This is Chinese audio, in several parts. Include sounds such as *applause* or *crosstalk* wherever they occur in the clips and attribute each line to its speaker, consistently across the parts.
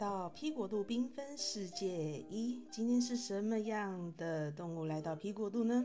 Speaker 1: 到 P 国度缤纷世界一，今天是什么样的动物来到 P 国度呢？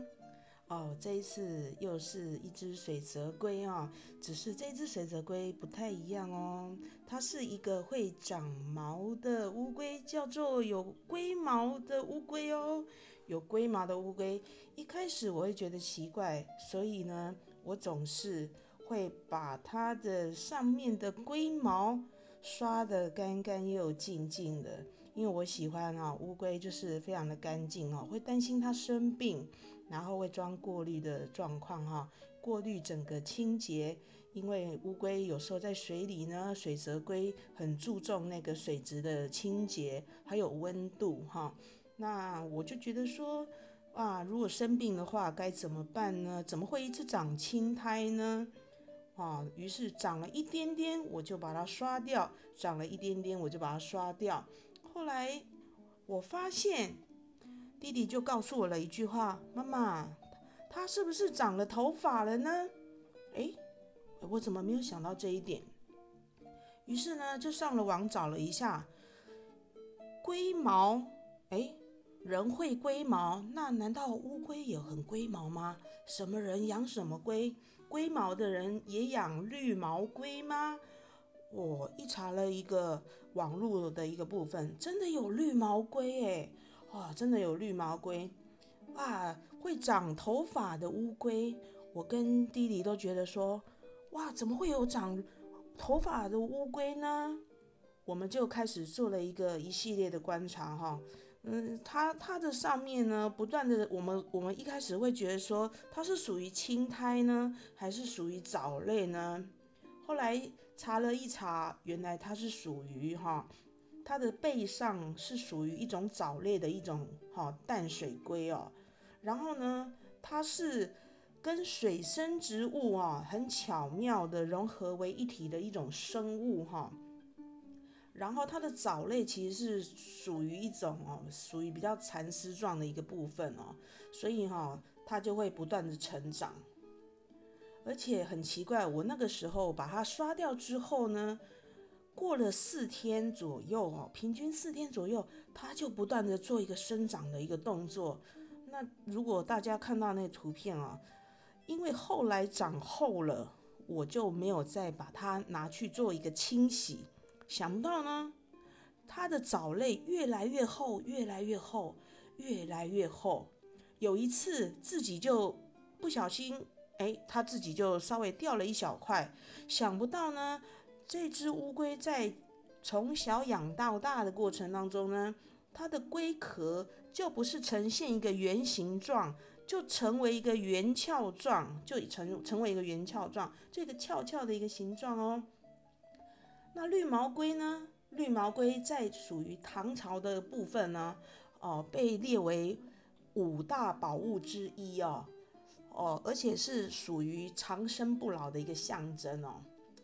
Speaker 1: 哦，这一次又是一只水泽龟啊，只是这只水泽龟不太一样哦，它是一个会长毛的乌龟，叫做有龟毛的乌龟哦。有龟毛的乌龟，一开始我会觉得奇怪，所以呢，我总是会把它的上面的龟毛。刷的干干又净净的，因为我喜欢啊，乌龟就是非常的干净哦，会担心它生病，然后会装过滤的状况哈，过滤整个清洁，因为乌龟有时候在水里呢，水泽龟很注重那个水质的清洁，还有温度哈，那我就觉得说，啊，如果生病的话该怎么办呢？怎么会一直长青苔呢？啊，于是长了一点点，我就把它刷掉；长了一点点，我就把它刷掉。后来我发现，弟弟就告诉我了一句话：“妈妈，他是不是长了头发了呢？”哎，我怎么没有想到这一点？于是呢，就上了网找了一下龟毛。哎，人会龟毛，那难道乌龟也很龟毛吗？什么人养什么龟？龟毛的人也养绿毛龟吗？我一查了一个网络的一个部分，真的有绿毛龟诶，哇，真的有绿毛龟，哇，会长头发的乌龟。我跟弟弟都觉得说，哇，怎么会有长头发的乌龟呢？我们就开始做了一个一系列的观察哈。嗯，它它的上面呢，不断的，我们我们一开始会觉得说它是属于青苔呢，还是属于藻类呢？后来查了一查，原来它是属于哈，它的背上是属于一种藻类的一种哈淡水龟哦。然后呢，它是跟水生植物啊很巧妙的融合为一体的一种生物哈。然后它的藻类其实是属于一种哦，属于比较蚕丝状的一个部分哦，所以哈，它就会不断的成长。而且很奇怪，我那个时候把它刷掉之后呢，过了四天左右哦，平均四天左右，它就不断的做一个生长的一个动作。那如果大家看到那图片啊，因为后来长厚了，我就没有再把它拿去做一个清洗。想不到呢，它的藻类越来越厚，越来越厚，越来越厚。有一次自己就不小心，哎，它自己就稍微掉了一小块。想不到呢，这只乌龟在从小养到大的过程当中呢，它的龟壳就不是呈现一个圆形状，就成为一个圆翘状，就成成为一个圆翘状，这个翘翘的一个形状哦。那绿毛龟呢？绿毛龟在属于唐朝的部分呢，哦，被列为五大宝物之一哦，哦，而且是属于长生不老的一个象征哦，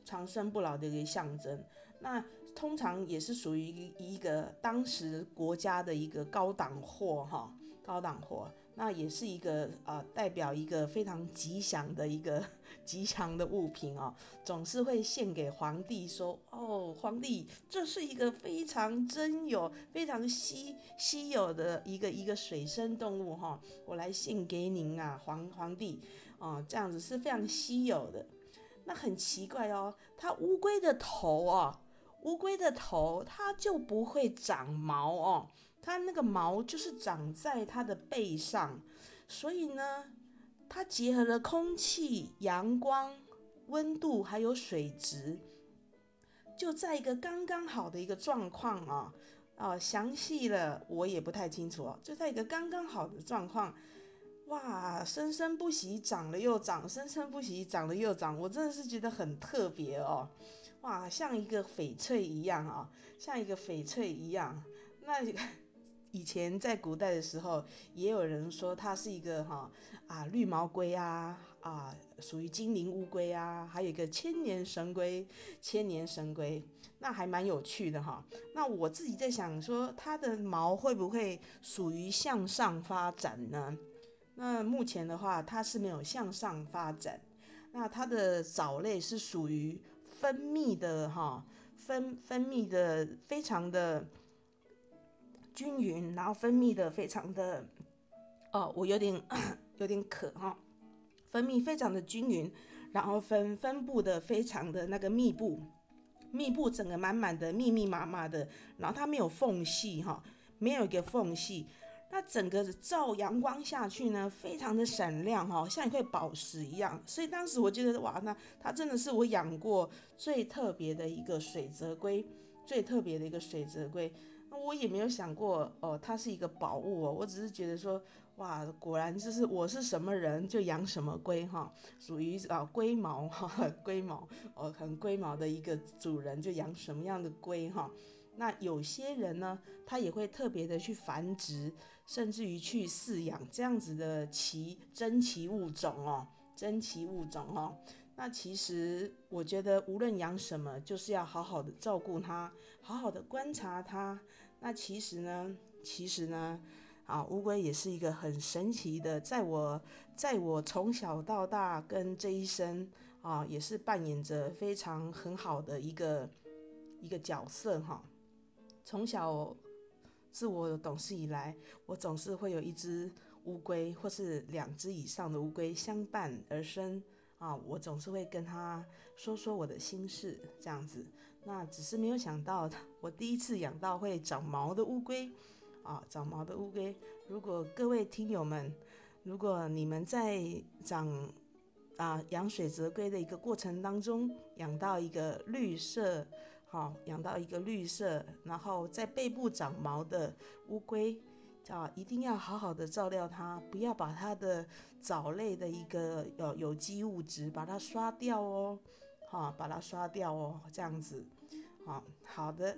Speaker 1: 长生不老的一个象征。那通常也是属于一个当时国家的一个高档货哈，高档货。那也是一个呃，代表一个非常吉祥的一个 *laughs* 吉祥的物品哦，总是会献给皇帝说哦，皇帝这是一个非常珍有、非常稀稀有的一个一个水生动物哈，我来献给您啊，皇皇帝哦，这样子是非常稀有的。那很奇怪哦，它乌龟的头啊，乌龟的头它就不会长毛哦。它那个毛就是长在它的背上，所以呢，它结合了空气、阳光、温度还有水质，就在一个刚刚好的一个状况啊啊，详细了我也不太清楚哦，就在一个刚刚好的状况，哇，生生不息，长了又长，生生不息，长了又长，我真的是觉得很特别哦，哇，像一个翡翠一样啊，像一个翡翠一样，那。以前在古代的时候，也有人说它是一个哈啊绿毛龟啊啊，属于精灵乌龟啊，还有一个千年神龟，千年神龟，那还蛮有趣的哈。那我自己在想说，它的毛会不会属于向上发展呢？那目前的话，它是没有向上发展。那它的藻类是属于分泌的哈。分分泌的非常的均匀，然后分泌的非常的，哦，我有点 *clears throat* 有点渴哈，分泌非常的均匀，然后分分布的非常的那个密布，密布整个满满的密密麻麻的，然后它没有缝隙哈，没有一个缝隙。那整个照阳光下去呢，非常的闪亮哈，像一块宝石一样。所以当时我觉得哇，那它真的是我养过最特别的一个水泽龟，最特别的一个水泽龟。那我也没有想过哦，它是一个宝物哦。我只是觉得说，哇，果然就是我是什么人就养什么龟哈，属于啊龟毛哈，龟毛哦，很龟毛的一个主人就养什么样的龟哈。那有些人呢，他也会特别的去繁殖。甚至于去饲养这样子的奇珍奇物种哦，珍奇物种哦。那其实我觉得，无论养什么，就是要好好的照顾它，好好的观察它。那其实呢，其实呢，啊，乌龟也是一个很神奇的，在我在我从小到大跟这一生啊，也是扮演着非常很好的一个一个角色哈。从小。自我懂事以来，我总是会有一只乌龟，或是两只以上的乌龟相伴而生啊。我总是会跟他说说我的心事，这样子。那只是没有想到，我第一次养到会长毛的乌龟啊，长毛的乌龟。如果各位听友们，如果你们在长啊养水泽龟的一个过程当中，养到一个绿色。好，养到一个绿色，然后在背部长毛的乌龟，啊，一定要好好的照料它，不要把它的藻类的一个有有机物质把它刷掉哦，好，把它刷掉哦，这样子，好，好的。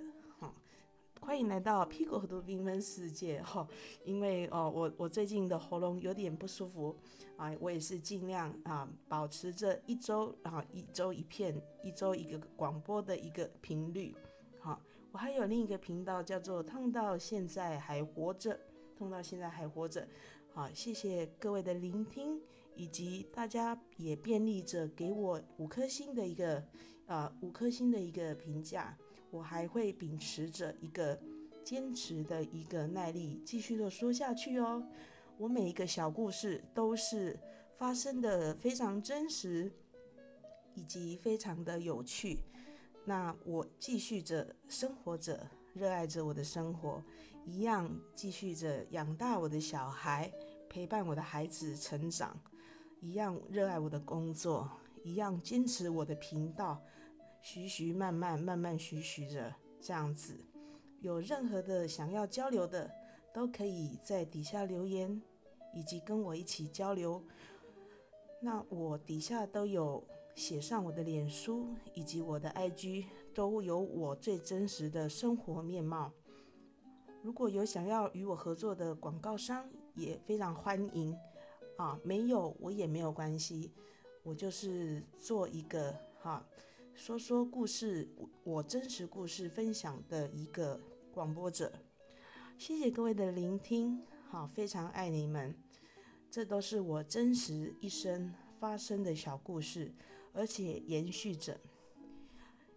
Speaker 1: 欢迎来到屁股和度缤纷世界哈，因为哦，我我最近的喉咙有点不舒服啊，我也是尽量啊，保持着一周啊一周一片，一周一个广播的一个频率。好，我还有另一个频道叫做痛到现在还活着，痛到现在还活着。好，谢谢各位的聆听，以及大家也便利着给我五颗星的一个啊五颗星的一个评价。我还会秉持着一个坚持的一个耐力，继续的说下去哦。我每一个小故事都是发生的非常真实，以及非常的有趣。那我继续着生活着，热爱着我的生活，一样继续着养大我的小孩，陪伴我的孩子成长，一样热爱我的工作，一样坚持我的频道。徐徐慢慢慢慢徐徐着这样子，有任何的想要交流的，都可以在底下留言，以及跟我一起交流。那我底下都有写上我的脸书以及我的 IG，都有我最真实的生活面貌。如果有想要与我合作的广告商，也非常欢迎啊。没有我也没有关系，我就是做一个哈。说说故事，我真实故事分享的一个广播者。谢谢各位的聆听，好，非常爱你们。这都是我真实一生发生的小故事，而且延续着。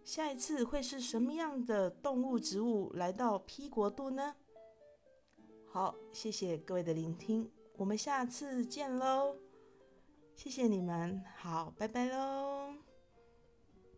Speaker 1: 下一次会是什么样的动物、植物来到 P 国度呢？好，谢谢各位的聆听，我们下次见喽。谢谢你们，好，拜拜喽。